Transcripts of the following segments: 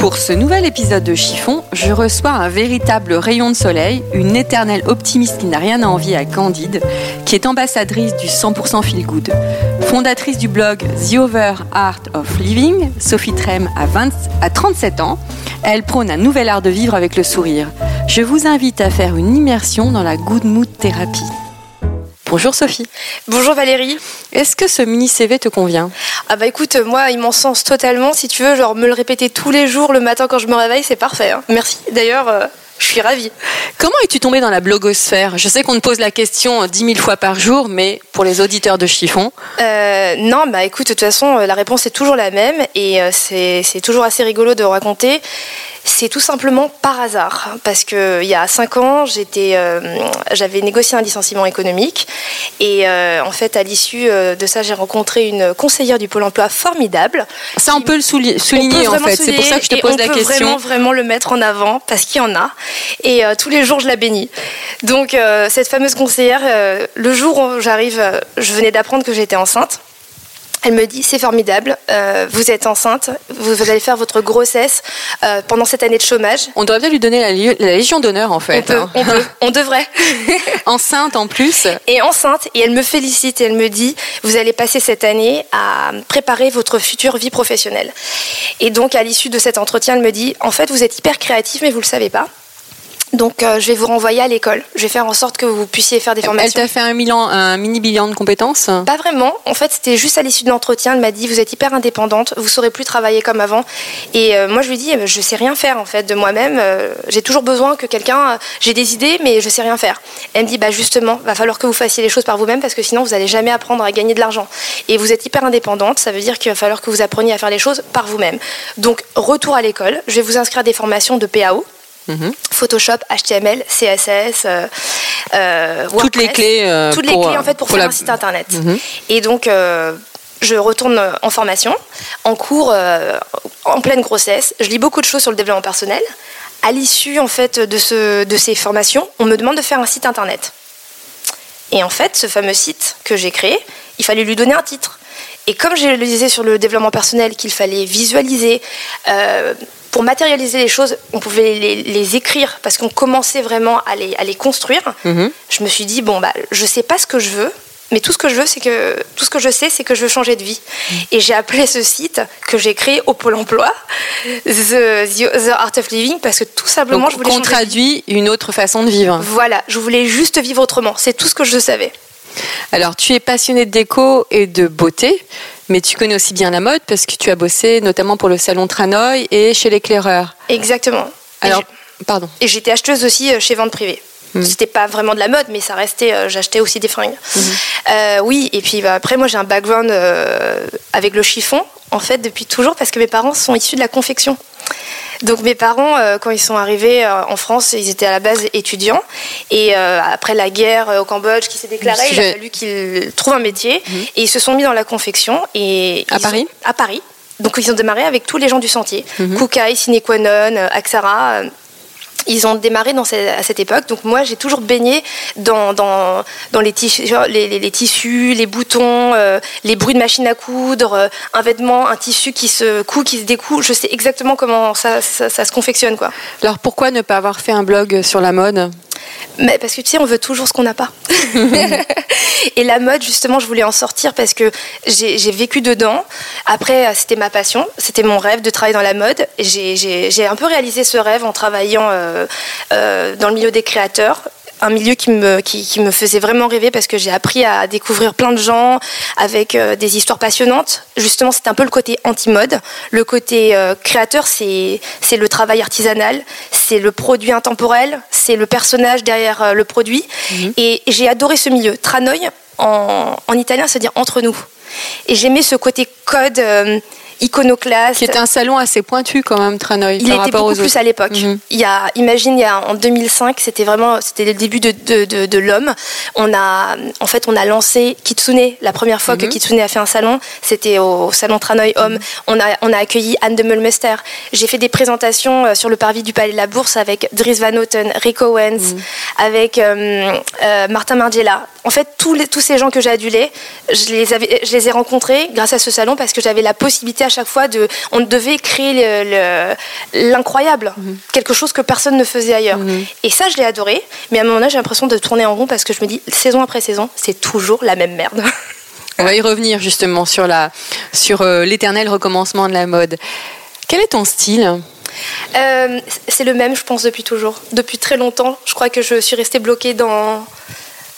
Pour ce nouvel épisode de Chiffon, je reçois un véritable rayon de soleil, une éternelle optimiste qui n'a rien à envier à Candide, qui est ambassadrice du 100% Feel Good. Fondatrice du blog The Over Art of Living, Sophie Trem a, 20 à 37 ans. Elle prône un nouvel art de vivre avec le sourire. Je vous invite à faire une immersion dans la Good Mood Thérapie. Bonjour Sophie. Bonjour Valérie. Est-ce que ce mini CV te convient? Ah bah écoute, moi il m'en sens totalement. Si tu veux, genre me le répéter tous les jours le matin quand je me réveille, c'est parfait. hein. Merci. D'ailleurs, euh, je suis ravie. Comment es-tu tombée dans la blogosphère? Je sais qu'on te pose la question 10 000 fois par jour, mais pour les auditeurs de Chiffon, Euh, non, bah écoute, de toute façon, euh, la réponse est toujours la même et euh, c'est c'est toujours assez rigolo de raconter. C'est tout simplement par hasard, parce que il y a cinq ans, j'étais, euh, j'avais négocié un licenciement économique et euh, en fait, à l'issue euh, de ça, j'ai rencontré une conseillère du pôle emploi formidable. ça on peut le On souligner peut en fait. C'est pour ça que je te pose la on peut question. Vraiment, vraiment le mettre en avant parce qu'il y en a. Et euh, tous les jours, je la bénis. Donc, euh, cette fameuse conseillère, euh, le jour où j'arrive, je venais d'apprendre que j'étais enceinte. Elle me dit c'est formidable, euh, vous êtes enceinte, vous, vous allez faire votre grossesse euh, pendant cette année de chômage. On devrait bien lui donner la, li- la Légion d'honneur en On, fait. peut, hein. on, peut, on devrait. Enceinte en plus. et enceinte, et elle me félicite, et elle me dit, vous allez passer cette année à préparer votre future vie professionnelle. Et donc, à l'issue de cet entretien, elle me dit, en fait, vous êtes hyper créatif, mais vous le savez pas. Donc, euh, je vais vous renvoyer à l'école. Je vais faire en sorte que vous puissiez faire des Elle formations. t'a fait un, bilan, un mini bilan de compétences? Pas vraiment. En fait, c'était juste à l'issue de l'entretien. Elle m'a dit Vous êtes hyper indépendante, vous saurez plus travailler comme avant. Et euh, moi, je lui dis eh Je sais rien faire en fait de moi-même. Euh, j'ai toujours besoin que quelqu'un. j'ai des idées, mais je sais rien faire. Elle me dit Bah justement, va falloir que vous fassiez les choses par vous-même parce que sinon, vous allez jamais apprendre à gagner de l'argent. Et vous êtes hyper indépendante. Ça veut dire qu'il va falloir que vous appreniez à faire les choses par vous-même. Donc, retour à l'école. Je vais vous inscrire à des formations de PAO. Mhm. Photoshop, HTML, CSS, euh, euh, Toutes les clés, euh, toutes pour, les clés en fait pour, pour faire la- un site internet. Mhm. Et donc je retourne en formation, en cours, en pleine grossesse. Je lis beaucoup de choses sur le développement personnel. À l'issue en fait de, ce, de ces formations, on me demande de faire un site internet. Et en fait, ce fameux site que j'ai créé, il fallait lui donner un titre. Et comme je le disais sur le développement personnel, qu'il fallait visualiser, pour matérialiser les choses, on pouvait les, les écrire parce qu'on commençait vraiment à les, à les construire. Mhm. Je me suis dit bon bah je sais pas ce que je veux, mais tout ce que je veux c'est que tout ce que je sais c'est que je veux changer de vie. Et j'ai appelé ce site que j'ai créé au pôle emploi The, Art of Living parce que tout simplement Donc, je voulais vie. traduit une autre façon de vivre. Voilà, je voulais juste vivre autrement. C'est tout ce que je savais. Alors, tu es passionné de déco et de beauté, mais tu connais aussi bien la mode parce que tu as bossé notamment pour le salon Tranoï et chez l'éclaireur. Exactement. Et Alors, j'ai- pardon. Et j'étais acheteuse aussi euh, chez vente privée. C'était pas vraiment de la mode, mais ça restait. euh, J'achetais aussi des fringues. Euh, oui, et puis bah, après, moi j'ai un background euh, avec le chiffon, en fait, depuis toujours, parce que mes parents sont issus de la confection. Donc mes parents, euh, quand ils sont arrivés euh, en France, ils étaient à la base étudiants. Et euh, après la guerre au Cambodge qui s'est déclarée, il a fallu qu'ils trouvent un métier. Et ils se sont mis dans la confection. Et À Paris ont- À Paris. Donc ils ont démarré avec tous les gens du sentier. Mhm. Koukaï, Sine Qua Non, euh, Axara. euh, ils ont démarré à cette époque. Donc moi, j'ai toujours baigné dans, dans, dans les, tissus, les, les, tissus, les boutons, euh, les bruits de machine à coudre, euh, un vêtement, un tissu qui se coud, qui se découd. Je sais exactement comment ça, ça, ça se confectionne. Quoi. Alors pourquoi ne pas avoir fait un blog sur la mode? Mais parce que tu sais, on veut toujours ce qu'on n'a pas. et la mode, justement, je voulais en sortir parce que j'ai vécu dedans. Après, c'était ma passion, c'était mon rêve de travailler dans la mode. J'ai un peu réalisé ce rêve en travaillant euh, euh, dans le milieu des créateurs un milieu qui me, qui, me faisait vraiment rêver parce que j'ai appris à découvrir plein de gens avec euh, des histoires passionnantes. Justement, c'est un peu le côté anti-mode. Le côté euh, créateur, c'est le travail artisanal, c'est le produit intemporel, c'est le personnage derrière euh, le produit. Mhm. Et j'ai adoré ce milieu. Tranoï, en, en italien, ça veut dire entre nous. Et j'aimais ce côté code iconoclaste. Qui était un salon assez pointu quand même, Tranoï. Il était beaucoup plus à l'époque. Mhm. Il y a, imagine, il y a, en 2005, c'était vraiment, c'était le début de, de, de, l'homme. On a, en fait, on a lancé Kitsune. La première fois que mhm. Kitsune a fait un salon, c'était au salon Tranoï Homme. Mhm. On a, on a accueilli Anne de Mulmester. J'ai fait des présentations euh, sur le parvis du Palais de la Bourse avec Dries Van Houten, Rick Owens, avec euh, euh, Martin Margiela. En fait, tous, les, tous ces gens que j'ai adulés, je les, avais, je les ai rencontrés grâce à ce salon parce que j'avais la possibilité chaque fois de, on devait créer l'incroyable, mhm. quelque chose que personne ne faisait ailleurs. Mhm. Et ça, je l'ai adoré. Mais à un moment donné, j'ai l'impression de tourner en rond parce que je me dis, saison après saison, c'est toujours la même merde. On va y revenir justement sur la, sur euh, l'éternel recommencement de la mode. Quel est ton style? Euh, C'est le même, je pense, depuis toujours. Depuis très longtemps. Je crois que je suis restée bloquée dans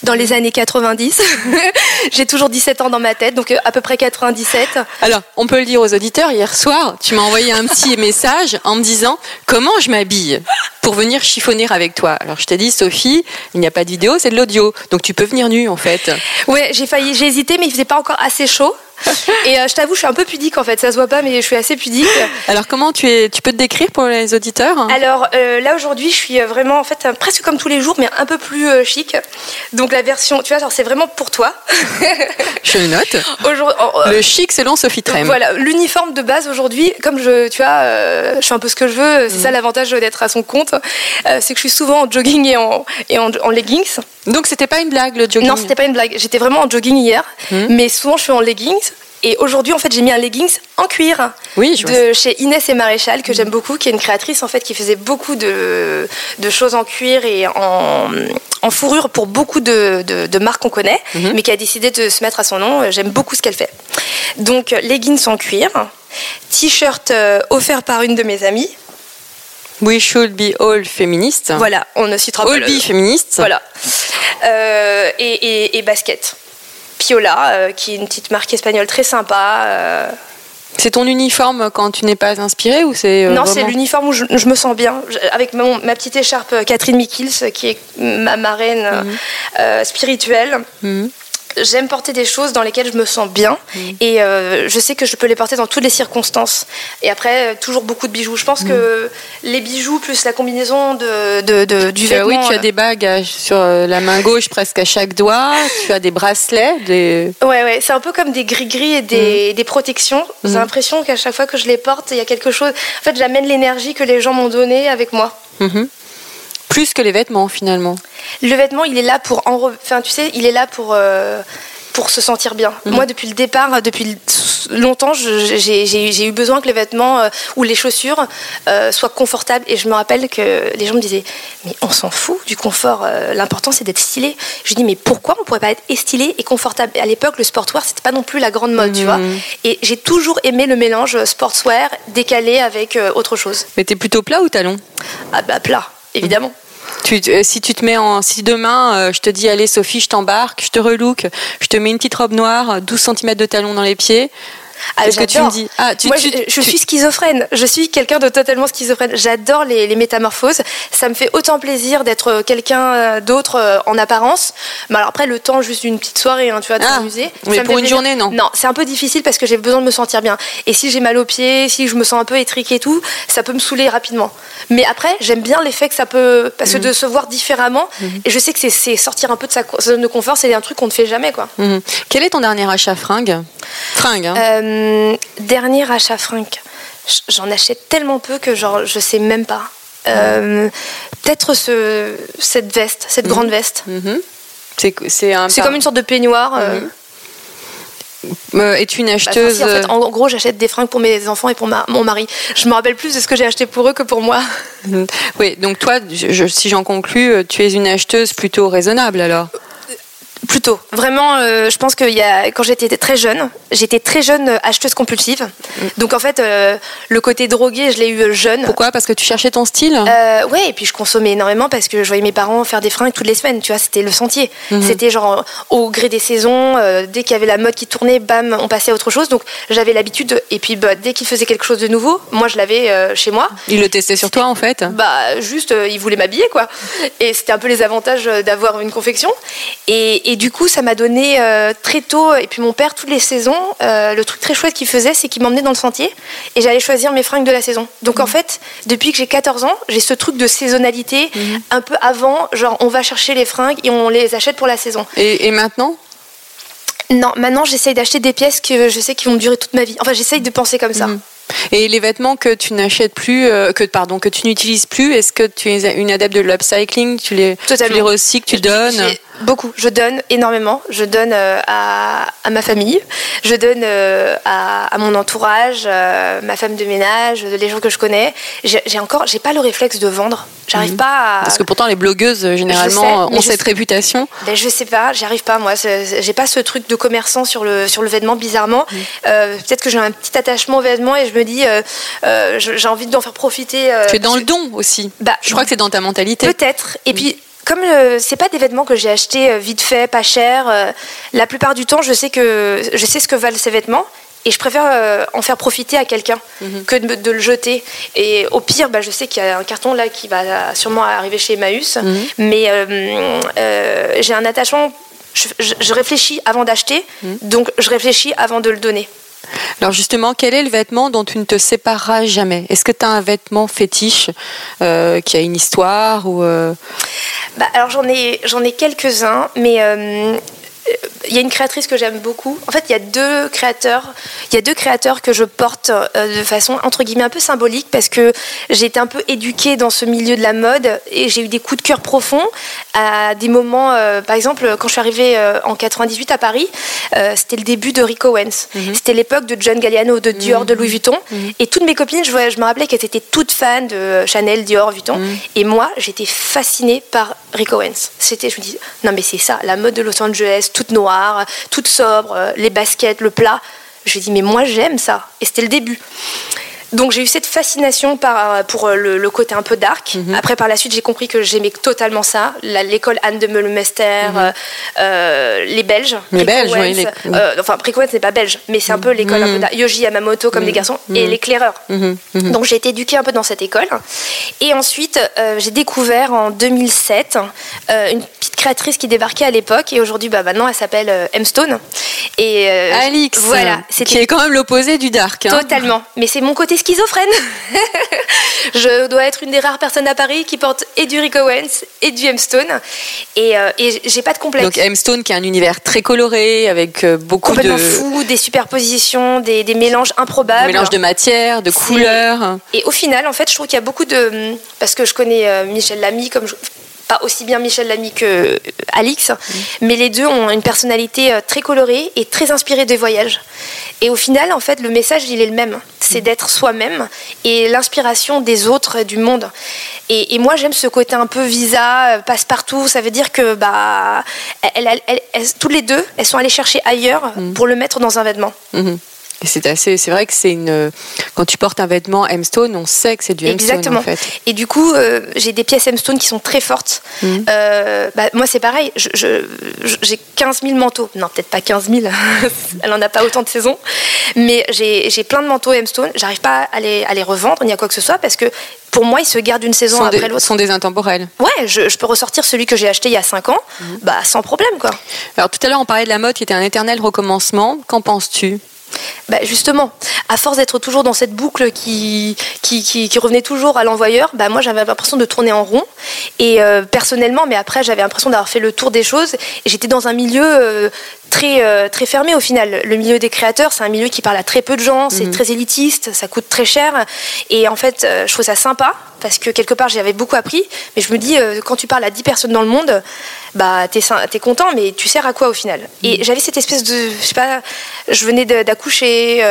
dans les années 90. J'ai toujours 17 ans dans ma tête, donc euh, à peu près 97. Alors, on peut le dire aux auditeurs, hier soir, tu m'as envoyé un petit message en me disant comment je m'habille pour venir chiffonner avec toi? Alors, je t'ai dit, Sophie, il n'y a pas de vidéo, c'est de l'audio. Donc, tu peux venir nu, en fait. Ouais, j'ai failli, j'ai hésité, mais il faisait pas encore assez chaud. Et euh, je t'avoue, je suis un peu pudique en fait. Ça se voit pas, mais je suis assez pudique. Alors comment tu es Tu peux te décrire pour les auditeurs? Alors euh, là aujourd'hui, je suis vraiment en fait presque comme tous les jours, mais un peu plus chic. Donc la version, tu vois, c'est vraiment pour toi. je le note. le chic selon Sophie Trem. Voilà, l'uniforme de base aujourd'hui, comme je, tu vois, euh, je fais un peu ce que je veux. C'est ça mm. l'avantage d'être à son compte, c'est que je suis souvent en jogging et en, et en, leggings. Donc c'était pas une blague le jogging Non, c'était pas une blague. J'étais vraiment en jogging hier, mm. mais souvent je suis en leggings et aujourd'hui, en fait, j'ai mis un leggings en cuir oui, je de chez Inès et Maréchal que j'aime beaucoup, qui est une créatrice en fait qui faisait beaucoup de, de choses en cuir et en, en fourrure pour beaucoup de, de, marques qu'on connaît, mhm. mais qui a décidé de se mettre à son nom. J'aime beaucoup ce qu'elle fait. Donc leggings en cuir, t-shirt euh, offert par une de mes amies. We should be all féministes. Voilà, on ne citera all pas. All be féministes. Voilà. Euh, et, et, et basket. Piola, euh, qui est une petite marque espagnole très sympa. Euh. C'est ton uniforme quand tu n'es pas inspirée ou c'est Non, c'est l'uniforme où je, me sens bien. Avec ma petite écharpe Catherine Mikils, qui est ma marraine mhm. spirituelle. Mhm j'aime porter des choses dans lesquelles je me sens bien mm. et euh, je sais que je peux les porter dans toutes les circonstances. Et après, toujours beaucoup de bijoux. Je pense mm. que les bijoux plus la combinaison de, de, du vêtement. oui, tu as des bagues sur euh, la main gauche presque à chaque doigt. Tu as des bracelets. Des... Ouais, ouais. C'est un peu comme des gris-gris et des, mm. des protections. J'ai l'impression qu'à chaque fois que je les porte, il y a quelque chose. En fait, j'amène l'énergie que les gens m'ont donnée avec moi. Plus que les vêtements finalement. Le vêtement, il est là pour enfin tu sais, il est là pour euh, pour se sentir bien. Mhm. Moi, depuis le départ, depuis longtemps, j'ai eu besoin que les vêtements euh, ou les chaussures euh, soient confortables. Et je me rappelle que les gens me disaient, mais on s'en fout du confort. L'important, c'est d'être stylé. Je dis, mais pourquoi on pourrait pas être stylé et confortable? À l'époque, le sportswear, c'était pas non plus la grande mode, tu vois. Mhm. Et j'ai toujours aimé le mélange sportswear décalé avec autre chose. Mais t'es plutôt plat ou talon? Ah bah plat, évidemment. Euh, si tu te mets en, si demain euh, je te dis allez Sophie, je t'embarque, je te relook, je te mets une petite robe noire, 12 cm de talon dans les pieds, ah, Qu'est-ce que tu me dis ah, tu, Moi, je, suis schizophrène. Je suis quelqu'un de totalement schizophrène. J'adore les, métamorphoses. Ça me fait autant plaisir d'être quelqu'un euh, d'autre euh, en apparence. Mais alors après, le temps, juste une petite soirée, hein, tu vois, de ah, Mais pour une journée, non Non, c'est un peu difficile parce que j'ai besoin de me sentir bien. Et si j'ai mal aux pieds, si je me sens un peu étriquée et tout, ça peut me saouler rapidement. Mais après, j'aime bien l'effet que ça peut. Parce que mhm. de se voir différemment, mhm. et je sais que c'est sortir un peu de sa zone de confort, c'est un truc qu'on ne fait jamais, quoi. Mhm. Quel est ton dernier achat fringue Fringue, hein euh, euh, dernier achat fringue. J'en achète tellement peu que genre, je sais même pas. Euh, peut-être ce, cette veste, cette grande veste. Mhm. C'est un. Par- comme une sorte de peignoir. euh, Mhm. Euh, Es-tu une bah, acheteuse si, en, fait, en gros, j'achète des fringues pour mes enfants et pour ma- mon mari. Je me rappelle plus de ce que j'ai acheté pour eux que pour moi. Mhm. Oui, donc toi, je- si j'en conclus, tu es une acheteuse plutôt raisonnable alors. Plutôt. Vraiment, euh, je pense que y a, quand j'étais très jeune, j'étais très jeune euh, acheteuse compulsive. Donc en fait, euh, le côté drogué, je l'ai eu jeune. Pourquoi? Parce que tu cherchais ton style? Euh, ouais, et puis je consommais énormément parce que je voyais mes parents faire des fringues toutes les semaines, tu vois, c'était le sentier. C'était genre au gré des saisons, dès qu'il y avait la mode qui tournait, bam, on passait à autre chose. Donc j'avais l'habitude, de- et puis bah, dès qu'ils faisaient quelque chose de nouveau, moi je l'avais chez moi. Il le testait sur toi en fait Bah juste, ils voulaient m'habiller quoi. Et c'était un peu les avantages d'avoir une confection. Et, et du coup, ça m'a donné euh, très tôt, et puis mon père, toutes les saisons, euh, le truc très chouette qu'il faisait, c'est qu'il m'emmenait dans le sentier et j'allais choisir mes fringues de la saison. Donc en fait, depuis que j'ai 14 ans, j'ai ce truc de saisonnalité un peu avant, genre on va chercher les fringues et on les achète pour la saison. et, et maintenant? Non, maintenant j'essaye d'acheter des pièces que je sais qui vont durer toute ma vie. Enfin, j'essaye de penser comme ça. Et les vêtements que tu n'achètes plus, euh, que pardon, que tu n'utilises plus, est-ce que tu es une adepte de l'upcycling? Tu les, tu les recycles, tu donnes? Beaucoup. Je donne énormément. Je donne euh, à, à ma famille. Je donne euh, à, à mon entourage, euh, ma femme de ménage, les gens que je connais. J'ai encore, j'ai pas le réflexe de vendre. J'arrive pas à. Mhm. Parce que pourtant les blogueuses sais, généralement ont cette sais. réputation. Ben, je sais pas, j'y arrive pas moi. J'ai pas ce truc de commerçant sur le sur le vêtement bizarrement. Mhm. Euh, Peut-être que j'ai un petit attachement au vêtement et je me dis euh, euh, j'ai envie d'en faire profiter. tu es dans le don aussi. Bah, Je crois que c'est dans ta mentalité. Peut-être. Et puis, comme euh, c'est pas des vêtements que j'ai achetés euh, vite fait, pas cher, euh, la plupart du temps, je sais que je sais ce que valent ces vêtements. Et je préfère euh, en faire profiter à quelqu'un que de, de le jeter. Et au pire, bah, je sais qu'il y a un carton là qui va sûrement arriver chez Emmaüs. Mais euh, euh, j'ai un attachement. Je, je- je réfléchis avant d'acheter, donc je réfléchis avant de le donner. Alors justement, quel est le vêtement dont tu ne te sépareras jamais? Est-ce que tu as un vêtement fétiche qui a une histoire ou Bah, alors j'en ai, j'en ai quelques-uns, mais euh, il y a une créatrice que j'aime beaucoup. En fait, il y a deux créateurs, il y a deux créateurs que je porte euh, de façon entre guillemets un peu symbolique parce que j'ai été un peu éduquée dans ce milieu de la mode et j'ai eu des coups de cœur profonds à des moments. euh, par exemple, quand je suis arrivée euh, en 98 à Paris, c'était le début de Rico Owens. C'était l'époque de John Galliano, de Dior, de Louis Vuitton. Et toutes mes copines, je, vois- je me rappelais qu'elles étaient toutes fans de Chanel, Dior, Vuitton. Et moi, j'étais fascinée par Rick Owens. C'était, je me dis, non mais c'est ça, la mode de Los Angeles, toute noire, toute sobre, euh, les baskets, le plat. Je me dis, mais moi j'aime ça. Et c'était le début. Donc j'ai eu cette fascination par, pour euh, le, le côté un peu dark. Mhm. Après par la suite j'ai compris que j'aimais totalement ça. L'école Anne de Meulmester, euh, euh, les Belges. Mhm. Les Belges, oui, les- Mhm. euh, enfin n'est pas belge, mais c'est un peu l'école un peu dark. Yoji Yamamoto comme des garçons et l'éclaireur. Mhm. Donc j'ai été éduquée un peu dans cette école. Et ensuite, euh, j'ai découvert en 2007 euh, une petite créatrice qui débarquait à l'époque et aujourd'hui, bah, maintenant, elle s'appelle euh, M Stone. Et euh, Alix voilà, qui est quand même l'opposé du dark. hein. totalement. Mais c'est mon côté schizophrène. je dois être une des rares personnes à Paris qui porte et du Rick Owens et du M Stone. Et, euh, et j'ai pas de complexe. Donc M Stone qui a un univers très coloré avec euh, beaucoup complètement de fou, des superpositions, des, des mélanges improbables. mélange de matière, de couleurs. Et au final, en fait, je trouve qu'il y a beaucoup de. Parce que je connais euh, Michel Lamy, comme je- pas aussi bien Michel Lamy que euh, Alix, Mm. mais les deux ont une personnalité euh, très colorée et très inspirée des voyages. Et au final, en fait, le message, il est le même. C'est Mm. d'être soi-même et l'inspiration des autres et du monde. Et, et moi, j'aime ce côté un peu visa, euh, passe-partout. Ça veut dire que, bah, elles- elles- elles- elles- toutes les deux, elles sont allées chercher ailleurs Mm. pour le mettre dans un vêtement. Mhm. Et c'est assez, c'est vrai que c'est une. Quand tu portes un vêtement M Stone, on sait que c'est du M Stone Exactement. en fait. Et du coup, euh, j'ai des pièces M-Stone qui sont très fortes. Mhm. Euh, bah, moi, c'est pareil. J'ai 15 000 manteaux. Non, peut-être pas 15 000. Elle en a pas autant de saisons. Mais j'ai plein de manteaux M-Stone. J'arrive pas à les, à les revendre ni à quoi que ce soit parce que pour moi, ils se gardent une saison Sont après l'autre. sont des intemporels. Ouais, je, je peux ressortir celui que j'ai acheté il y a 5 ans, Mhm. bah, sans problème, quoi. Alors tout à l'heure on parlait de la mode qui était un éternel recommencement. Qu'en penses-tu? Bah justement, à force d'être toujours dans cette boucle qui, revenait toujours à l'envoyeur, bah moi j'avais l'impression de tourner en rond. Et euh, personnellement, mais après j'avais l'impression d'avoir fait le tour des choses. Et j'étais dans un milieu euh, très, euh, très fermé au final. Le milieu des créateurs, c'est un milieu qui parle à très peu de gens, c'est très élitiste, ça coûte très cher. Et en fait, euh, je trouve ça sympa parce que quelque part, j'avais beaucoup appris. Mais je me dis, euh, quand tu parles à 10 personnes dans le monde, bah, t'es es content, mais tu sers à quoi au final? Et j'avais cette espèce de. Je sais pas, je venais d'accoucher.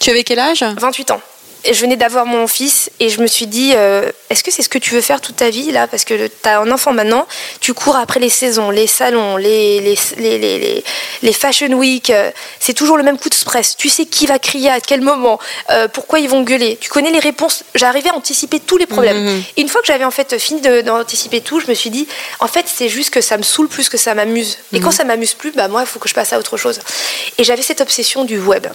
Tu avais quel âge? 28 ans. Je venais d'avoir mon fils et je me suis dit, euh, est-ce que c'est ce que tu veux faire toute ta vie là? Parce que tu as un enfant maintenant, tu cours après les saisons, les salons, les, les, les, les, les- fashion week, euh, c'est toujours le même coup de stress. Tu sais qui va crier à quel moment, euh, pourquoi ils vont gueuler. Tu connais les réponses. J'arrivais à anticiper tous les problèmes. Et une fois que j'avais en fait fini d'anticiper tout, je me suis dit, en fait, c'est juste que ça me saoule plus que ça m'amuse. Et quand ça m'amuse plus, bah moi, il faut que je passe à autre chose. Et j'avais cette obsession du web.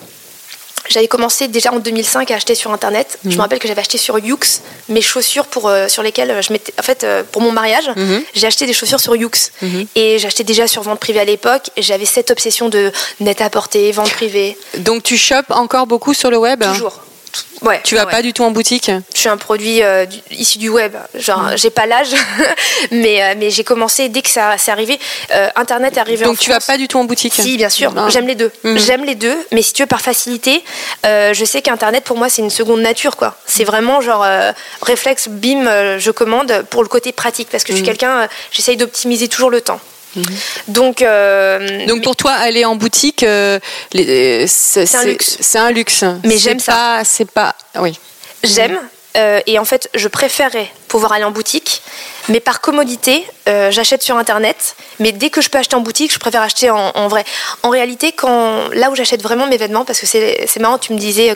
J'avais commencé déjà en 2005 à acheter sur internet. Je me rappelle que j'avais acheté sur Yux mes chaussures pour euh, sur lesquelles euh, je mettais en fait euh, pour mon mariage, j'ai acheté des chaussures sur Yux et j'achetais déjà sur vente privée à l'époque. J'avais cette obsession de net à porter, vente privée, Donc tu chopes encore beaucoup sur le web? Toujours. Ouais. Tu vas ouais. pas du tout en boutique? Je suis un produit euh, du- issu du web. Genre, j'ai pas l'âge, mais, euh, mais j'ai commencé dès que ça c'est arrivé. euh, Internet est arrivé en Donc tu vas France. pas du tout en boutique? Si, bien sûr. Ah. J'aime les deux. Mhm. J'aime les deux, mais si tu veux, par facilité, euh, je sais qu'Internet, pour moi, c'est une seconde nature, quoi. C'est vraiment genre euh, réflexe, bim, je commande pour le côté pratique, parce que je suis quelqu'un, euh, j'essaye d'optimiser toujours le temps. Donc, euh, Donc pour toi, aller en boutique, euh, les- euh, c'est C'est un luxe. C'est un luxe. Mais C'est j'aime ça. pas- C'est pas. Oui. J'aime. euh, et en fait, je préférais pouvoir aller en boutique, mais par commodité, euh, j'achète sur internet. Mais dès que je peux acheter en boutique, je préfère acheter en, en vrai. En réalité, quand là où j'achète vraiment mes vêtements, parce que c'est c'est marrant, tu me disais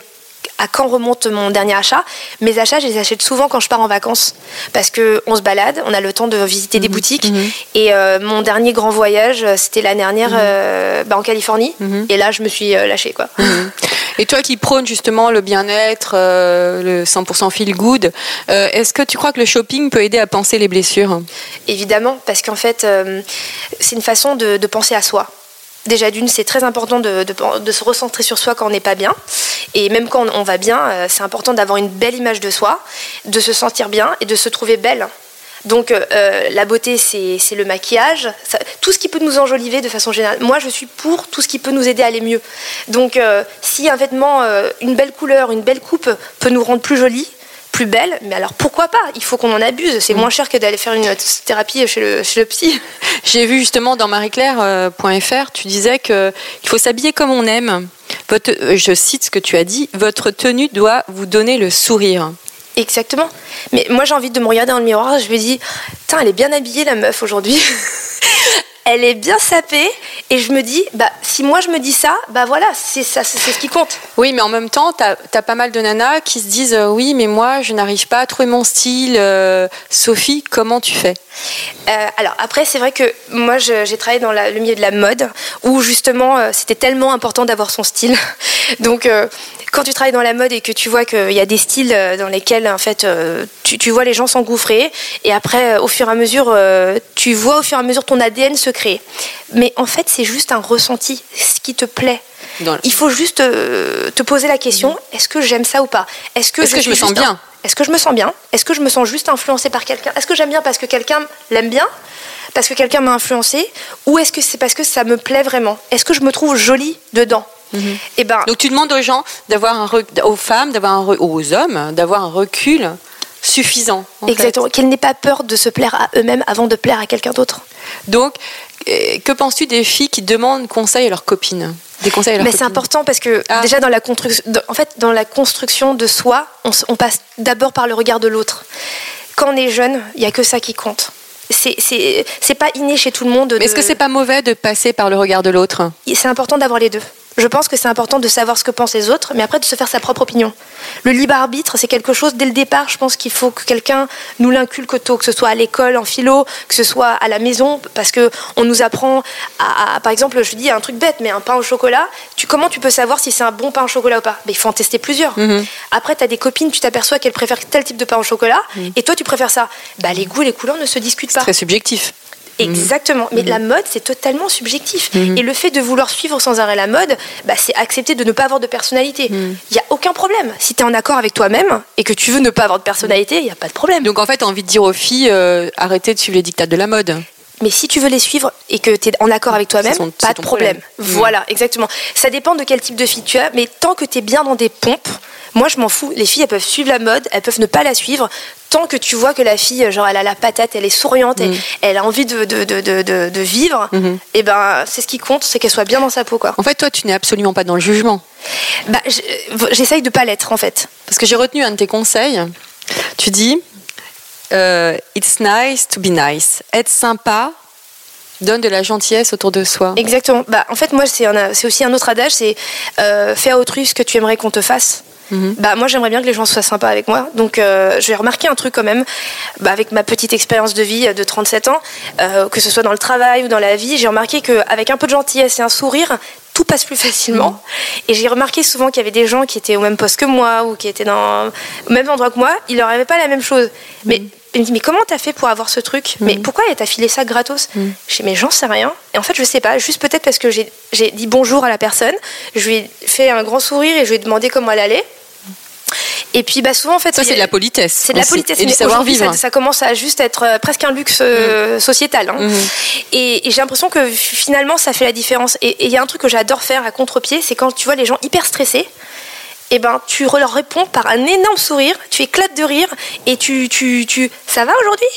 à quand remonte mon dernier achat. Mes achats, je les achète souvent quand je pars en vacances, parce que on se balade, on a le temps de visiter des boutiques. Et euh, mon dernier grand voyage, euh, c'était l'année dernière euh, bah, en Californie. Et là, je me suis lâchée, quoi. Et toi qui prônes justement le bien-être, euh, le 100% feel good, est-ce que tu crois que le shopping peut aider à penser les blessures? Évidemment, parce qu'en fait, c'est une façon de, de penser à soi. Déjà d'une, c'est très important de, se recentrer sur soi quand on n'est pas bien. Et même quand on, va bien, euh, c'est important d'avoir une belle image de soi, de se sentir bien et de se trouver belle. Donc euh, euh, la beauté, c'est le maquillage, tout ce qui peut nous enjoliver de façon générale. Moi, je suis pour tout ce qui peut nous aider à aller mieux. Donc si un vêtement, une belle couleur, une belle coupe peut nous rendre plus jolie, plus belle, mais alors pourquoi pas? Il faut qu'on en abuse. C'est moins cher que d'aller faire une thérapie chez le, chez le psy. J'ai vu justement dans marieclaire.fr, tu disais qu'il faut s'habiller comme on aime. Votre, euh, je cite ce que tu as dit, votre tenue doit vous donner le sourire. Exactement. Mais moi, j'ai envie de me regarder dans le miroir. Je me dis, putain, elle est bien habillée, la meuf, aujourd'hui. elle est bien sapée. Et je me dis, bah, si moi je me dis ça, bah voilà, c'est ça, c'est c'est ce qui compte. Oui, mais en même temps, tu as, pas mal de nanas qui se disent euh, oui, mais moi, je n'arrive pas à trouver mon style. Euh, Sophie, comment tu fais? Euh, alors après, c'est vrai que moi, j'ai travaillé dans la- le milieu de la mode, où justement, euh, c'était tellement important d'avoir son style. Donc, euh, quand tu travailles dans la mode et que tu vois qu'il y a des styles euh, dans lesquels, en fait, tu, tu vois les gens s'engouffrer, et après, au fur et à mesure, tu vois au fur et à mesure ton ADN se créer. Mais en fait, c'est juste un ressenti, ce qui te plaît. Le- Il faut juste te poser la question est-ce que j'aime ça ou pas? Est-ce que, je me sens bien un- Est-ce que je me sens bien? Est-ce que je me sens juste influencée par quelqu'un? Est-ce que j'aime bien parce que quelqu'un l'aime bien? Parce que quelqu'un m'a influencé Ou est-ce que c'est parce que ça me plaît vraiment? Est-ce que je me trouve jolie dedans? Eh ben, Donc tu demandes aux gens d'avoir un re- aux femmes, d'avoir un aux hommes, d'avoir un recul suffisant. en exactement. Qu'elle n'ait pas peur de se plaire à eux-mêmes avant de plaire à quelqu'un d'autre. Donc, euh, que penses-tu des filles qui demandent conseil à leurs copines? Des conseils à leurs Mais c'est important parce que Ah. déjà dans la construction, en fait, dans la construction de soi, on, on passe d'abord par le regard de l'autre. Quand on est jeune, il n'y a que ça qui compte. C'est- pas inné chez tout le monde. Mais est-ce que c'est pas mauvais de passer par le regard de l'autre? C'est important d'avoir les deux. Je pense que c'est important de savoir ce que pensent les autres, mais après de se faire sa propre opinion. Le libre arbitre, c'est quelque chose, dès le départ, je pense qu'il faut que quelqu'un nous l'inculque tôt, que ce soit à l'école, en philo, que ce soit à la maison, parce que on nous apprend à, à- par exemple, je dis un truc bête, mais un pain au chocolat, tu, comment tu peux savoir si c'est un bon pain au chocolat ou pas? Mais Il faut en tester plusieurs. Après, tu as des copines, tu t'aperçois qu'elles préfèrent tel type de pain au chocolat, et toi, tu préfères ça. Bah, les goûts et les couleurs ne se discutent pas. Très subjectif. Exactement. Mais la mode, c'est totalement subjectif. Et le fait de vouloir suivre sans arrêt la mode, bah, c'est accepter de ne pas avoir de personnalité. Il n'y a aucun problème. Si tu es en accord avec toi-même et que tu veux ne pas avoir de personnalité, il n'y a pas de problème. Donc en fait, tu as envie de dire aux filles, euh, arrêtez de suivre les dictats de la mode. Mais si tu veux les suivre et que tu es en accord avec toi-même, pas de problème. problème. Voilà, exactement. Ça dépend de quel type de fille tu as, mais tant que tu es bien dans des pompes, moi je m'en fous. Les filles, elles peuvent suivre la mode, elles peuvent ne pas la suivre. Tant que tu vois que la fille, genre, elle a la patate, elle est souriante, elle, elle a envie de, de, de, de, vivre, et ben c'est ce qui compte, c'est qu'elle soit bien dans sa peau, quoi. En fait, toi, tu n'es absolument pas dans le jugement. Bah, j'essaye de pas l'être, en fait. Parce que j'ai retenu un de tes conseils. Tu dis euh, It's nice to be nice. Être sympa donne de la gentillesse autour de soi. Exactement. Bah, en fait, moi, c'est aussi un autre adage, c'est euh, fais à autrui ce que tu aimerais qu'on te fasse. Bah, moi, j'aimerais bien que les gens soient sympas avec moi. Donc, euh, j'ai remarqué un truc quand même, bah, avec ma petite expérience de vie de 37 ans, euh, que ce soit dans le travail ou dans la vie, j'ai remarqué qu'avec un peu de gentillesse et un sourire, tout passe plus facilement. Et j'ai remarqué souvent qu'il y avait des gens qui étaient au même poste que moi ou qui étaient dans au même endroit que moi, ils leur avaient pas la même chose. Mais ils me disent, mais comment t'as fait pour avoir ce truc? Mais pourquoi elle t'a filé ça gratos? Je dis, mais j'en sais rien. Et en fait, je sais pas. Juste peut-être parce que j'ai dit bonjour à la personne, je lui ai fait un grand sourire et je lui ai demandé comment elle allait. Et puis, bah, souvent, en fait, Ça, c'est de la politesse. c'est de la politesse. Et du mais aujourd'hui, savoir-vivre. Ça, ça commence à juste être euh, presque un luxe euh, sociétal. hein. Et, et j'ai l'impression que finalement, ça fait la différence. Et et il y a un truc que j'adore faire à contre-pied, c'est quand tu vois les gens hyper stressés. Et ben, tu leur réponds par un énorme sourire, tu éclates de rire et tu, tu, tu, ça va aujourd'hui?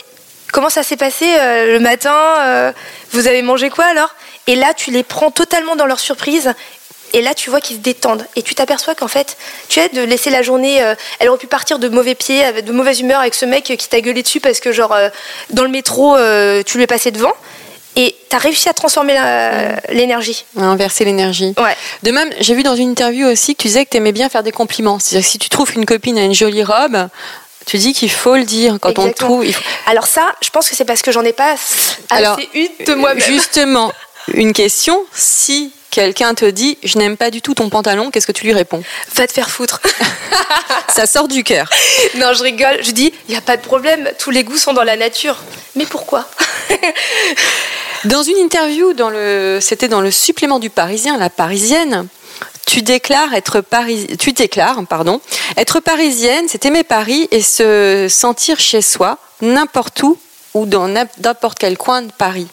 Comment ça s'est passé euh, le matin euh, Vous avez mangé quoi alors? Et là, tu les prends totalement dans leur surprise. Et là, tu vois qu'ils se détendent. Et tu t'aperçois qu'en fait, tu as de laisser la journée. euh, elle aurait pu partir de mauvais avec de mauvaise humeur avec ce mec qui t'a gueulé dessus parce que, genre, dans le métro, tu lui es passé devant. Et tu as réussi à transformer l'énergie. Inverser l'énergie. Ouais. De même, j'ai vu dans une interview aussi que tu disais que tu aimais bien faire des compliments. C'est-à-dire que si tu trouves qu'une copine a une jolie robe, tu dis qu'il faut le dire quand on trouve. il faut- Alors, ça, je pense que c'est parce que j'en ai pas assez Alors, une de moi-même. Justement, une question. Si quelqu'un te dit je n'aime pas du tout ton pantalon, qu'est-ce que tu lui réponds Va te faire foutre. Ça sort du cœur. non, je rigole. Je dis, il n'y a pas de problème. Tous les goûts sont dans la nature. Mais pourquoi Dans une interview, dans le, c'était dans le supplément du Parisien, la Parisienne, tu déclares être Paris, tu déclares, pardon, être parisienne, c'est aimer Paris et se sentir chez soi, n'importe où ou dans n'importe quel coin de Paris.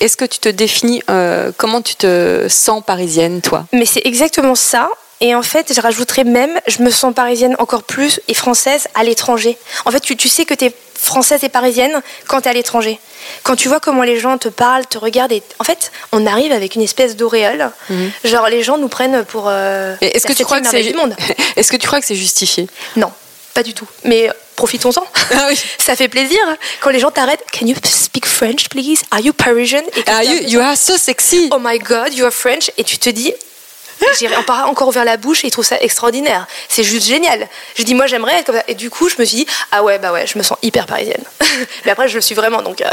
Est-ce que tu te définis, euh, comment tu te sens parisienne, toi? Mais c'est exactement ça. Et en fait, je rajouterais même, je me sens parisienne encore plus et française à l'étranger. En fait, tu, tu sais que tu es française et parisienne quand tu es à l'étranger. Quand tu vois comment les gens te parlent, te regardent, et en fait, on arrive avec une espèce d'auréole. Genre, les gens nous prennent pour. euh, Mhm. Est-ce que Est-ce que tu crois que c'est justifié? Non, pas du tout. Mais profitons-en. Ah oui. Ça fait plaisir quand les gens t'arrêtent. Can you speak French, please? Are you Parisian? Et que Ah, you, you are so sexy. oh my god, you are French, et tu te dis, j'ai encore encore ouvert la bouche et ils trouvent ça extraordinaire. C'est juste génial. Je dis, moi j'aimerais être comme ça. Et du coup, je me suis dit, ah ouais, bah ouais, je me sens hyper parisienne. Mais après, je le suis vraiment. Donc, euh,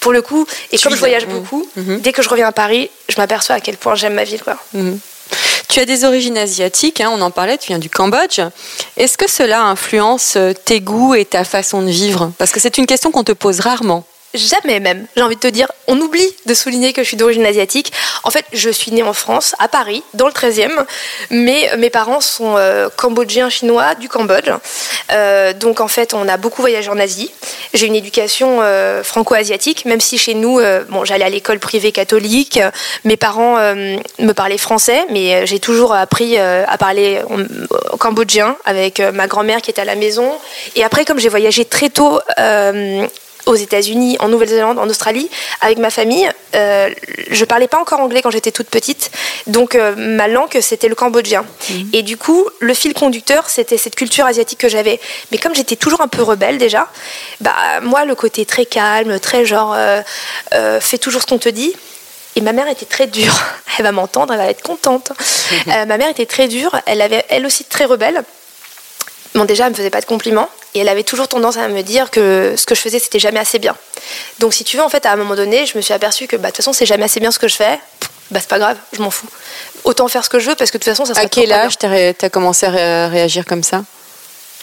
pour le coup, et comme je voyage beaucoup, dès que je reviens à Paris, je m'aperçois à quel point j'aime ma ville, quoi. Tu as des origines asiatiques, hein, on en parlait, tu viens du Cambodge. Est-ce que cela influence euh, tes goûts et ta façon de vivre? Parce que c'est une question qu'on te pose rarement. Jamais même, j'ai envie de te dire, on oublie de souligner que je suis d'origine asiatique. En fait, je suis née en France, à Paris, dans le 13e, mais mes parents sont euh, cambodgiens chinois du Cambodge. Euh, donc en fait, on a beaucoup voyagé en Asie. J'ai une éducation euh, franco-asiatique, même si chez nous, bon, j'allais à l'école privée catholique, mes parents me parlaient français, mais j'ai toujours appris à parler cambodgien avec ma grand-mère qui était à la maison. Et après, comme j'ai voyagé très tôt, aux États-Unis, en Nouvelle-Zélande, en Australie, avec ma famille. Euh, je parlais pas encore anglais quand j'étais toute petite, donc euh, ma langue c'était le cambodgien. Et du coup, le fil conducteur c'était cette culture asiatique que j'avais. Mais comme j'étais toujours un peu rebelle déjà, bah moi le côté très calme, très genre euh, euh, fais toujours ce qu'on te dit. Et ma mère était très dure. Elle va m'entendre, elle va être contente. Euh, ma mère était très dure. Elle avait elle aussi très rebelle. Bon, déjà, elle me faisait pas de compliments et elle avait toujours tendance à me dire que ce que je faisais, c'était jamais assez bien. Donc, si tu veux, en fait, à un moment donné, je me suis aperçue que bah, de toute façon, c'est jamais assez bien ce que je fais. Bah, c'est pas grave, je m'en fous. Autant faire ce que je veux parce que de toute façon, ça sera À quel âge tu as, commencé à ré- réagir comme ça?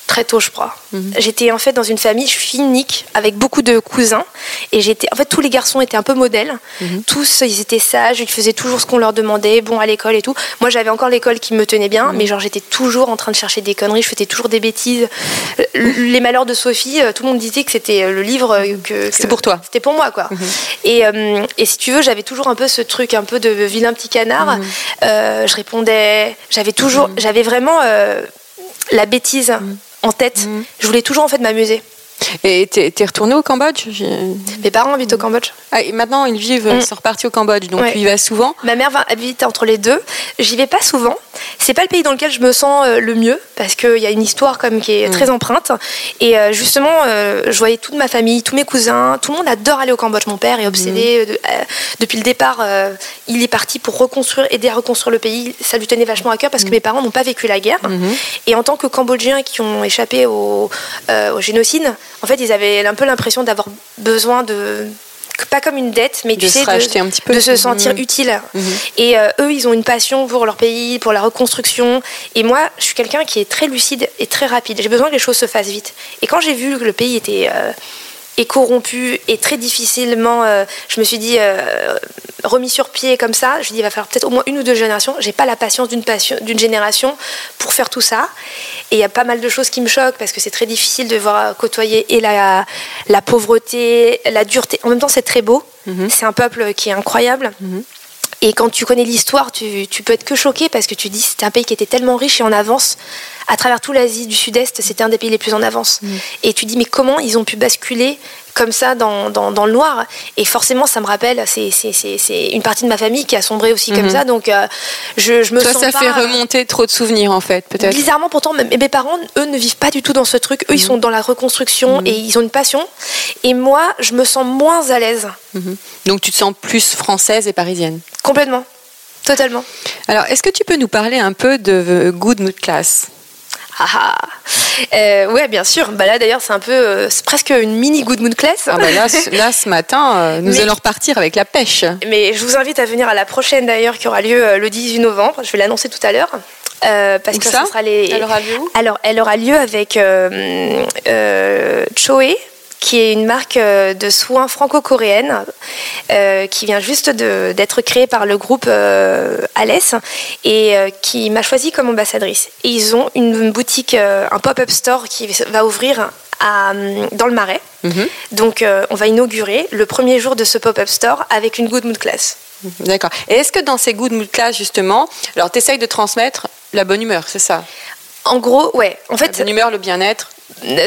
Très tôt, je crois. J'étais en fait dans une famille, je suis unique, avec beaucoup de cousins. Et j'étais, en fait, tous les garçons étaient un peu modèles. Tous, ils étaient sages, ils faisaient toujours ce qu'on leur demandait, bon à l'école et tout. Moi, j'avais encore l'école qui me tenait bien, mais genre, j'étais toujours en train de chercher des conneries, je faisais toujours des bêtises. Les malheurs de Sophie, euh, tout le monde disait que c'était euh, le livre euh, que. C'était pour toi. C'était pour moi, quoi. Et, euh, et si tu veux, j'avais toujours un peu ce truc un peu de vilain petit canard. Euh, je répondais, j'avais toujours, j'avais vraiment euh, la bêtise en tête. Je voulais toujours en fait m'amuser. Et t'es t'es retourné au Cambodge? Mes parents habitent au Cambodge. ah, et Maintenant, ils vivent, Mm. ils sont repartis au Cambodge, donc Ouais. tu y vas souvent? Ma mère va habiter entre les deux. J'y vais pas souvent. C'est pas le pays dans lequel je me sens euh, le mieux parce qu'il y a une histoire comme qui est très empreinte. Et euh, justement, euh, je voyais toute ma famille, tous mes cousins, tout le monde adore aller au Cambodge. Mon père est obsédé euh, depuis le départ. il est parti pour reconstruire, aider à reconstruire le pays. Ça lui tenait vachement à cœur parce que mes parents n'ont pas vécu la guerre. Et en tant que Cambodgiens qui ont échappé au, au génocide, en fait, ils avaient un peu l'impression d'avoir besoin de pas comme une dette, mais De tu se sais, racheter un petit peu. de se sentir Mhm. utile. Et euh, eux, ils ont une passion pour leur pays, pour la reconstruction. Et moi, je suis quelqu'un qui est très lucide et très rapide. J'ai besoin que les choses se fassent vite. Et quand j'ai vu que le pays était euh, est corrompu et très difficilement, euh, je me suis dit, euh, remis sur pied comme ça, je me dit, il va falloir peut-être au moins une ou deux générations. J'ai pas la patience d'une passion- d'une génération pour faire tout ça. Et il y a pas mal de choses qui me choquent parce que c'est très difficile de voir côtoyer et la, la pauvreté, la dureté. En même temps, c'est très beau. C'est un peuple qui est incroyable. Et quand tu connais l'histoire, tu, tu peux être que choqué parce que tu dis c'était un pays qui était tellement riche et en avance. À travers toute l'Asie du Sud-Est, c'était un des pays les plus en avance. Et tu dis mais comment ils ont pu basculer comme ça dans, dans, dans le noir? Et forcément, ça me rappelle, c'est- une partie de ma famille qui a sombré aussi comme ça. Donc euh, je, je me Toi, sens ça pas- fait remonter trop de souvenirs, en fait, peut-être. Bizarrement, pourtant, mes parents, eux, ne vivent pas du tout dans ce truc. Eux, ils sont dans la reconstruction et ils ont une passion. Et moi, je me sens moins à l'aise. Donc, tu te sens plus française et parisienne? Complètement. Totalement. Alors, est-ce que tu peux nous parler un peu de Good Mood Class? Ah ah. Euh, ouais, bien sûr. Bah là, d'ailleurs, c'est un peu, euh, c'est presque une mini good mood class. ah bah là, ce- là, ce matin, euh, nous Mais- allons repartir avec la pêche. Mais je vous invite à venir à la prochaine d'ailleurs, qui aura lieu euh, le 18 novembre. Je vais l'annoncer tout à l'heure. Parce Où que ça ça sera les. Elle aura lieu où Alors, elle aura lieu avec Choé, qui est une marque euh, de soins franco-coréenne euh, qui vient juste d'être créée par le groupe euh, Alès et euh, qui m'a choisie comme ambassadrice. Et ils ont une boutique, un pop-up store qui va ouvrir à, dans le Marais. Mhm. Donc, on va inaugurer le premier jour de ce pop-up store avec une Good Mood Class. D'accord. Et est-ce que dans ces Good Mood Class, justement, alors tu essayes de transmettre la bonne humeur, c'est ça? En gros, ouais. En La fait, bonne humeur, le bien-être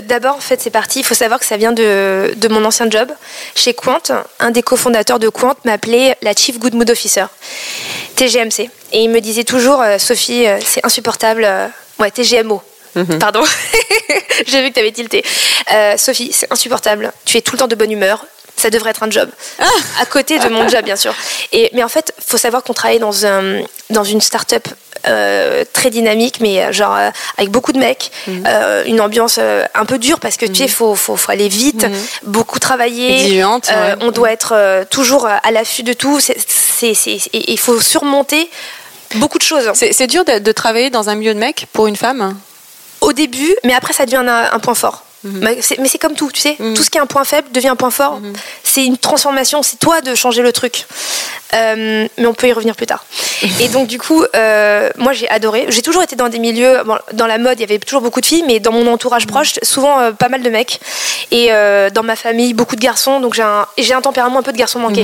D'abord, en fait, c'est parti. Il faut savoir que ça vient de, de mon ancien job. Chez Quant, un des cofondateurs de Quant m'appelait la Chief Good Mood Officer, TGMC. Et il me disait toujours, euh, Sophie, euh, c'est insupportable. euh, ouais, TGMO. Pardon. J'ai vu que tu avais tilté. Euh, Sophie, c'est insupportable. Tu es tout le temps de bonne humeur. Ça devrait être un job. À côté de mon job, bien sûr. Et, mais en fait, faut savoir qu'on travaille dans, un, dans une start-up euh, très dynamique, mais euh, genre euh, avec beaucoup de mecs, euh, une ambiance un peu dure parce que tu sais, faut, faut, faut aller vite, beaucoup travailler. Exigeante, ouais. On doit être toujours à l'affût de tout. Et il faut surmonter beaucoup de choses. C'est c'est dur de, de travailler dans un milieu de mecs pour une femme? Au début, mais après ça devient un, un point fort. Mais c'est- mais c'est comme tout, tu sais, tout ce qui est un point faible devient un point fort. C'est une transformation, c'est toi de changer le truc. Euh, mais on peut y revenir plus tard. Et donc du coup, euh, moi j'ai adoré. J'ai toujours été dans des milieux, bon, dans la mode, il y avait toujours beaucoup de filles, mais dans mon entourage proche, souvent euh, pas mal de mecs. Et dans ma famille, beaucoup de garçons. Donc j'ai un, un tempérament un peu de garçon manqué.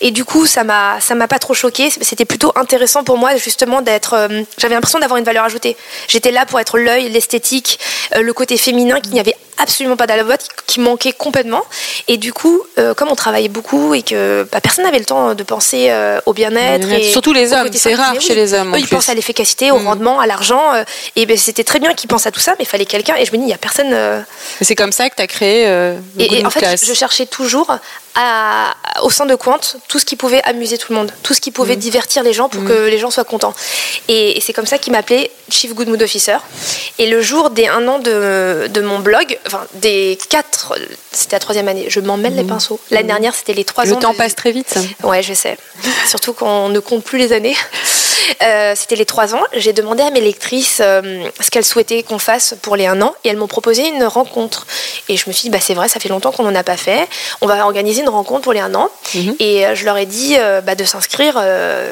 Et du coup, ça m'a, ça m'a pas trop choqué. C'était plutôt intéressant pour moi justement d'être. J'avais l'impression d'avoir une valeur ajoutée. J'étais là pour être l'œil, l'esthétique, le côté féminin qu'il n'y avait absolument pas dans la boîte, qui manquait complètement. Et du coup, euh, comme on travaillait beaucoup et que bah, personne n'avait le temps de penser euh, au bien-être. Surtout les hommes, c'est rare chez les hommes, Eux, ils pensent à l'efficacité, au rendement, à l'argent. euh, et ben, c'était très bien qu'ils pensent à tout ça, mais il fallait quelqu'un. Et je me dis, il n'y a personne. C'est comme ça que tu as créé et, et en fait, je cherchais toujours à, au sein de Quant tout ce qui pouvait amuser tout le monde, tout ce qui Mm. pouvait divertir les gens pour que les gens soient contents. Et, et c'est comme ça qu'il m'appelait Chief Good Mood Officer. Et le jour des un an de, de mon blog, enfin des quatre, c'était la troisième année, je m'en mêle les pinceaux. L'année dernière, c'était les trois Mm. Le ans. temps de- passe très vite. Ouais, je sais. Surtout qu'on ne compte plus les années. Euh, C'était les trois ans. J'ai demandé à mes lectrices euh, ce qu'elles souhaitaient qu'on fasse pour les un an et elles m'ont proposé une rencontre. Et je me suis dit, bah, c'est vrai, ça fait longtemps qu'on n'en a pas fait. On va organiser une rencontre pour les un an. Mhm. Et euh, je leur ai dit euh, bah, de s'inscrire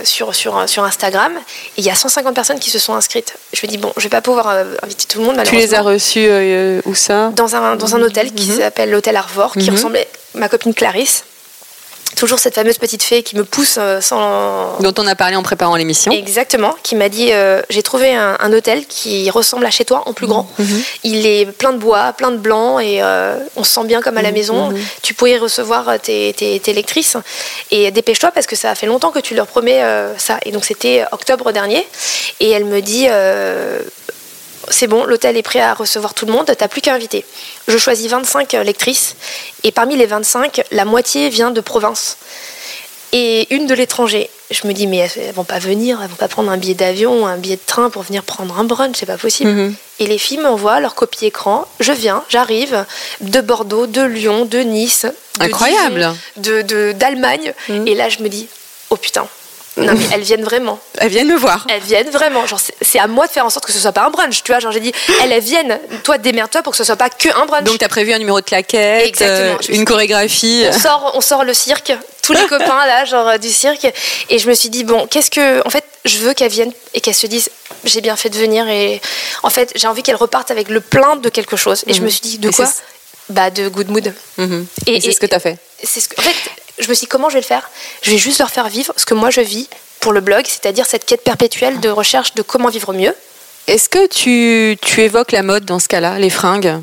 sur, sur, sur Instagram. Et il y a 150 personnes qui se sont inscrites. Je me dis, bon, je vais pas pouvoir inviter tout le monde, Tu les as euh, où ça? Dans un, dans un hôtel qui Mhm. s'appelle l'hôtel Arvor, qui Mhm. ressemblait à ma copine Clarisse. Toujours cette fameuse petite fée qui me pousse euh, sans, Dont on a parlé en préparant l'émission. Exactement, qui m'a dit euh, j'ai trouvé un, un hôtel qui ressemble à chez toi en plus grand. Il est plein de bois, plein de blanc et euh, on se sent bien comme à la maison. Tu pourrais y recevoir tes, tes, tes lectrices et dépêche-toi parce que ça fait longtemps que tu leur promets euh, ça. Et donc c'était octobre dernier et elle me dit c'est bon, l'hôtel est prêt à recevoir tout le monde, t'as plus qu'à inviter. Je choisis 25 lectrices et parmi les 25, la moitié vient de province et une de l'étranger. Je me dis, mais elles, vont pas venir, elles vont pas prendre un billet d'avion ou un billet de train pour venir prendre un brunch, c'est pas possible. Mhm. Et les filles m'envoient leur copie écran. Je viens, j'arrive de Bordeaux, de Lyon, de Nice, de Incroyable. Dijon, de de- d'Allemagne. Mhm. Et là, je me dis, oh putain, non mais elles viennent vraiment. Elles viennent me voir. Elles viennent vraiment. Genre, c'est- à moi de faire en sorte que ce soit pas un brunch. Tu vois, genre j'ai dit, elles, elles viennent. Toi, démerde-toi pour que ce soit pas que un brunch. Donc tu as prévu un numéro de claquette, Exactement. euh, Je une chorégraphie. on sort, on sort le cirque, tous les copains là, genre euh, du cirque. Et je me suis dit, bon, qu'est-ce que. En fait, je veux qu'elles viennent et qu'elles se disent, j'ai bien fait de venir. Et en fait, j'ai envie qu'elles repartent avec le plein de quelque chose. Et je Mhm. me suis dit, de Et quoi Bah, de good mood. Mhm. Et- Et, c'est ce que tu as fait. C'est ce que, en fait, je me suis dit, comment je vais le faire? Je vais juste leur faire vivre ce que moi je vis pour le blog, c'est-à-dire cette quête perpétuelle de recherche de comment vivre mieux. Est-ce que tu, tu évoques la mode dans ce cas-là, les fringues?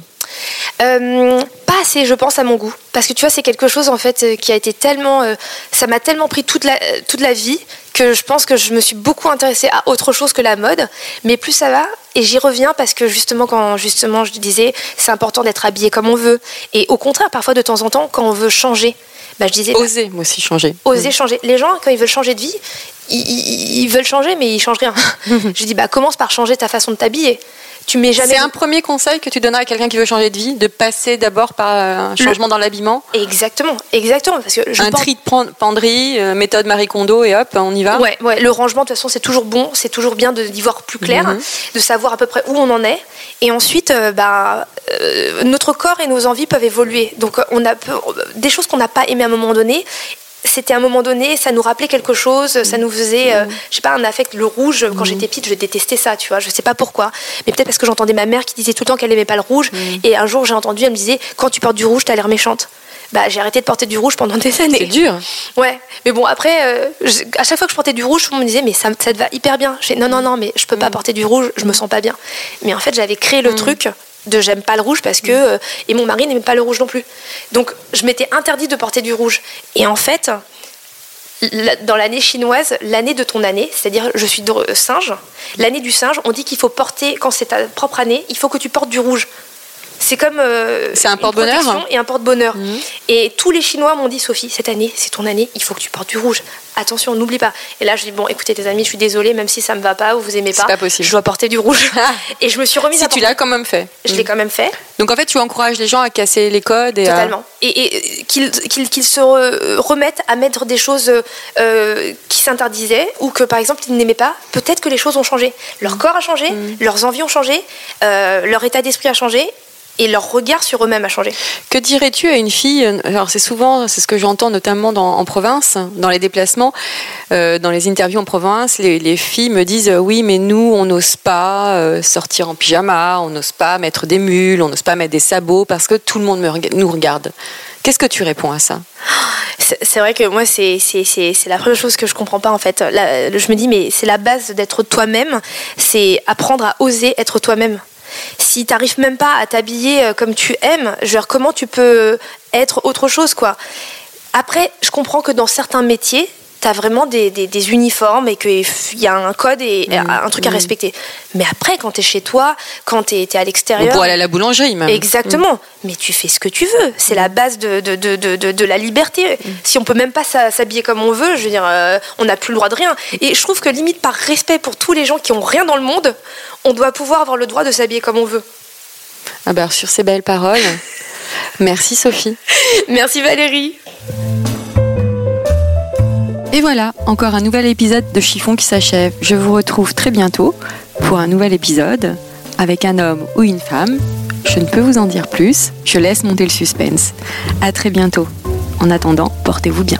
Euh, pas assez, je pense, à mon goût. Parce que tu vois, c'est quelque chose en fait euh, qui a été tellement. euh, ça m'a tellement pris toute la, euh, toute la vie que je pense que je me suis beaucoup intéressée à autre chose que la mode. Mais plus ça va, et j'y reviens parce que justement, quand justement je disais, c'est important d'être habillé comme on veut. Et au contraire, parfois de temps en temps, quand on veut changer, bah, je disais. bah, Oser, moi aussi, changer. oser changer. Les gens, quand ils veulent changer de vie, ils, ils- ils veulent changer, mais ils changent rien. je dis, bah, commence par changer ta façon de t'habiller. Tu mets jamais. C'est un premier conseil que tu donnerais à quelqu'un qui veut changer de vie, de passer d'abord par un changement dans l'habillement, Exactement, exactement. Parce que je un porte- tri de pen- penderie, euh, méthode Marie Kondo et hop, on y va. Ouais, ouais, le rangement, de toute façon, c'est toujours bon, c'est toujours bien d'y voir plus clair, Mhm. de savoir à peu près où on en est. Et ensuite, euh, bah, euh, notre corps et nos envies peuvent évoluer. Donc, euh, on a peu- des choses qu'on n'a pas aimées à un moment donné. C'était à un moment donné, ça nous rappelait quelque chose, ça nous faisait, euh, je sais pas, un affect. Le rouge, quand j'étais petite, je détestais ça, tu vois. Je sais pas pourquoi, mais peut-être parce que j'entendais ma mère qui disait tout le temps qu'elle aimait pas le rouge. Et un jour, j'ai entendu, elle me disait, quand tu portes du rouge, t'as l'air méchante. Bah, j'ai arrêté de porter du rouge pendant des années. C'est dur. Ouais, mais bon, après, euh, je- à chaque fois que je portais du rouge, on me disait, mais ça, ça te va hyper bien. Je non, non, non, mais je peux Mm. pas porter du rouge, je me sens pas bien. Mais en fait, j'avais créé le truc de j'aime pas le rouge parce que. euh, et mon mari n'aimait pas le rouge non plus. Donc, je m'étais interdit de porter du rouge. Et en fait, dans l'année chinoise, l'année de ton année, c'est-à-dire je suis de- singe, l'année du singe, on dit qu'il faut porter, quand c'est ta propre année, il faut que tu portes du rouge. C'est comme. euh, C'est un une porte-bonheur Et un porte-bonheur. Et tous les Chinois m'ont dit Sophie, cette année, c'est ton année, il faut que tu portes du rouge. Attention, n'oublie pas. Et là, je dis Bon, écoutez, tes amis, je suis désolée, même si ça me va pas ou vous aimez pas, pas possible. je dois porter du rouge. et je me suis remise Si à tu l'as quand même fait. Je l'ai quand même fait. Donc en fait, tu encourages les gens à casser les codes et à- Totalement. Et, et, qu'ils se re- remettent à mettre des choses euh, qui s'interdisaient ou que par exemple ils n'aimaient pas. Peut-être que les choses ont changé. Leur corps a changé, leurs envies ont changé, euh, leur état d'esprit a changé et leur regard sur eux-mêmes a changé. Que dirais-tu à une fille Alors c'est souvent, c'est ce que j'entends notamment dans- en province, dans les déplacements, euh, dans les interviews en province, les, les filles me disent euh, oui, mais nous, on n'ose pas euh, sortir en pyjama, on n'ose pas mettre des mules, on n'ose pas mettre des sabots parce que tout le monde me nous regarde. Qu'est-ce que tu réponds à ça? C'est vrai que moi, c'est la première chose que je comprends pas en fait. Là, je me dis, mais c'est la base d'être toi-même, c'est apprendre à oser être toi-même. Si t'arrives même pas à t'habiller euh, comme tu aimes, genre comment tu peux être autre chose quoi? Après, je comprends que dans certains métiers, t'as vraiment des, des- des uniformes et qu'il y a un code et un truc à respecter. Mais après, quand t'es chez toi, quand t'es es à l'extérieur, pourrait aller à la boulangerie même. Exactement. Mais tu fais ce que tu veux. C'est la base de, de, de, de, la liberté. Si on peut même pas s'habiller comme on veut, je veux dire, euh, on n'a plus le droit de rien. Et je trouve que limite par respect pour tous les gens qui ont rien dans le monde, on doit pouvoir avoir le droit de s'habiller comme on veut. Ah bah, sur ces belles paroles, merci Sophie. Merci Valérie. Et voilà, encore un nouvel épisode de Chiffon qui s'achève. Je vous retrouve très bientôt pour un nouvel épisode avec un homme ou une femme. Je ne peux vous en dire plus, je laisse monter le suspense. À très bientôt. En attendant, portez-vous bien.